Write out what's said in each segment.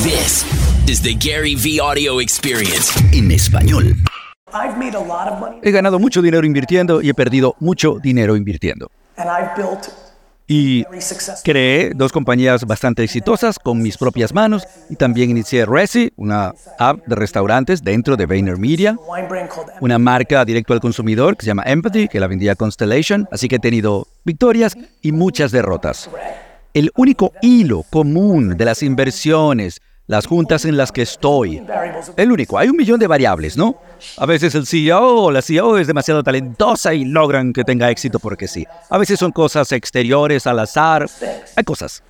This is the Gary V Audio Experience en español. I've made a lot of money He ganado mucho dinero invirtiendo y he perdido mucho dinero invirtiendo. and I've built Y creé dos compañías bastante exitosas con mis propias manos y también inicié Resi, una app de restaurantes dentro de VaynerMedia, una marca directo al consumidor que se llama Empathy, que la vendía Constellation, así que he tenido victorias y muchas derrotas. El único hilo común de las inversiones, las juntas en las que estoy, el único, hay un millón de variables, ¿no? A veces el CEO o la CEO es demasiado talentosa y logran que tenga éxito porque sí. A veces son cosas exteriores al azar, hay cosas.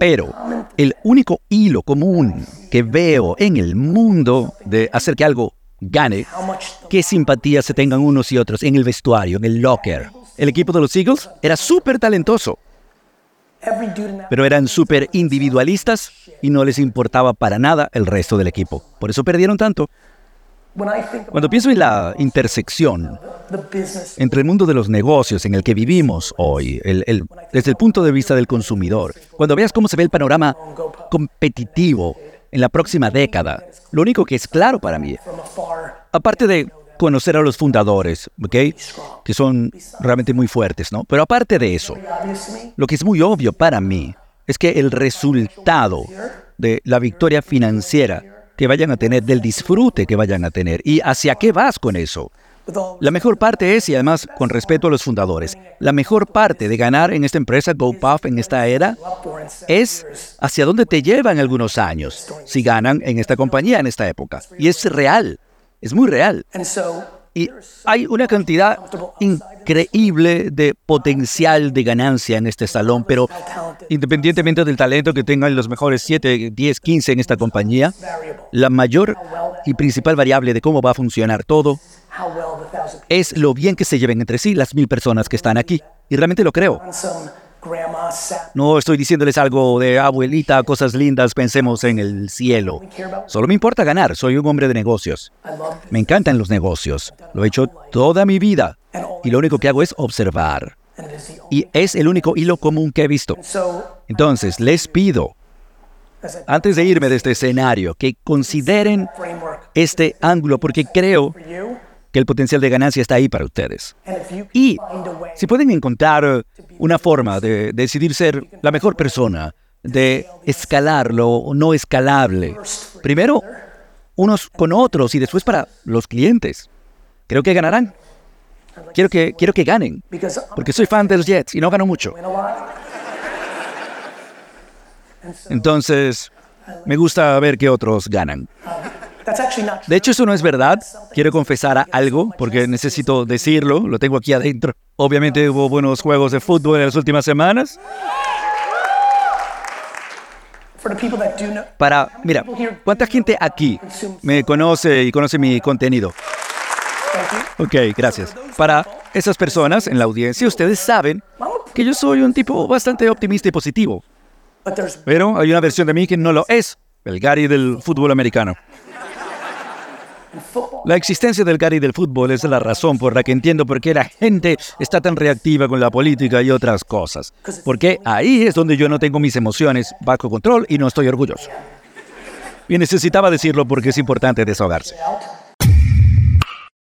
Pero el único hilo común que veo en el mundo de hacer que algo gane, qué simpatía se tengan unos y otros en el vestuario, en el locker. El equipo de los Eagles era súper talentoso, pero eran súper individualistas y no les importaba para nada el resto del equipo. Por eso perdieron tanto. Cuando pienso en la intersección entre el mundo de los negocios en el que vivimos hoy, el- el- desde el punto de vista del consumidor, cuando veas cómo se ve el panorama competitivo en la próxima década, lo único que es claro para mí, aparte de conocer a los fundadores, ¿ok? Que son realmente muy fuertes, ¿no? Pero aparte de eso, lo que es muy obvio para mí es que el resultado de la victoria financiera que vayan a tener, del disfrute que vayan a tener y hacia qué vas con eso. La mejor parte es, y además con respeto a los fundadores, la mejor parte de ganar en esta empresa GoPuff en esta era es hacia dónde te llevan algunos años si ganan en esta compañía en esta época. Y es real, es muy real. Y hay una cantidad increíble de potencial de ganancia en este salón, pero independientemente del talento que tengan los mejores 7, 10, 15 en esta compañía, la mayor y principal variable de cómo va a funcionar todo es lo bien que se lleven entre sí las mil personas que están aquí. Y realmente lo creo. No estoy diciéndoles algo de abuelita, cosas lindas, pensemos en el cielo. Solo me importa ganar, soy un hombre de negocios. I love Me encantan los negocios. Lo he hecho toda mi vida. Y lo único que hago es observar. Y es el único hilo común que he visto. Entonces, les pido, antes de irme de este escenario, que consideren este ángulo porque creo que el potencial de ganancia está ahí para ustedes. Y si pueden encontrar eh, una forma de decidir ser la mejor persona, de escalar lo no escalable, primero unos con otros y después para los clientes, creo que ganarán. Quiero que, quiero que ganen, porque soy fan de los Jets y no gano mucho. Entonces, me gusta ver que otros ganan. De hecho, eso no es verdad. Quiero confesar algo porque necesito decirlo. Lo tengo aquí adentro. Obviamente hubo buenos juegos de fútbol en las últimas semanas. for the people that do know Para, mira, ¿cuánta gente aquí me conoce y conoce mi contenido? Ok, gracias. Para esas personas en la audiencia, ustedes saben que yo soy un tipo bastante optimista y positivo. Pero hay una versión de mí que no lo es. El Gary del fútbol americano. La existencia del Gary del fútbol es la razón por la que entiendo por qué la gente está tan reactiva con la política y otras cosas. Porque ahí es donde yo no tengo mis emociones bajo control y no estoy orgulloso. Y necesitaba decirlo porque es importante desahogarse.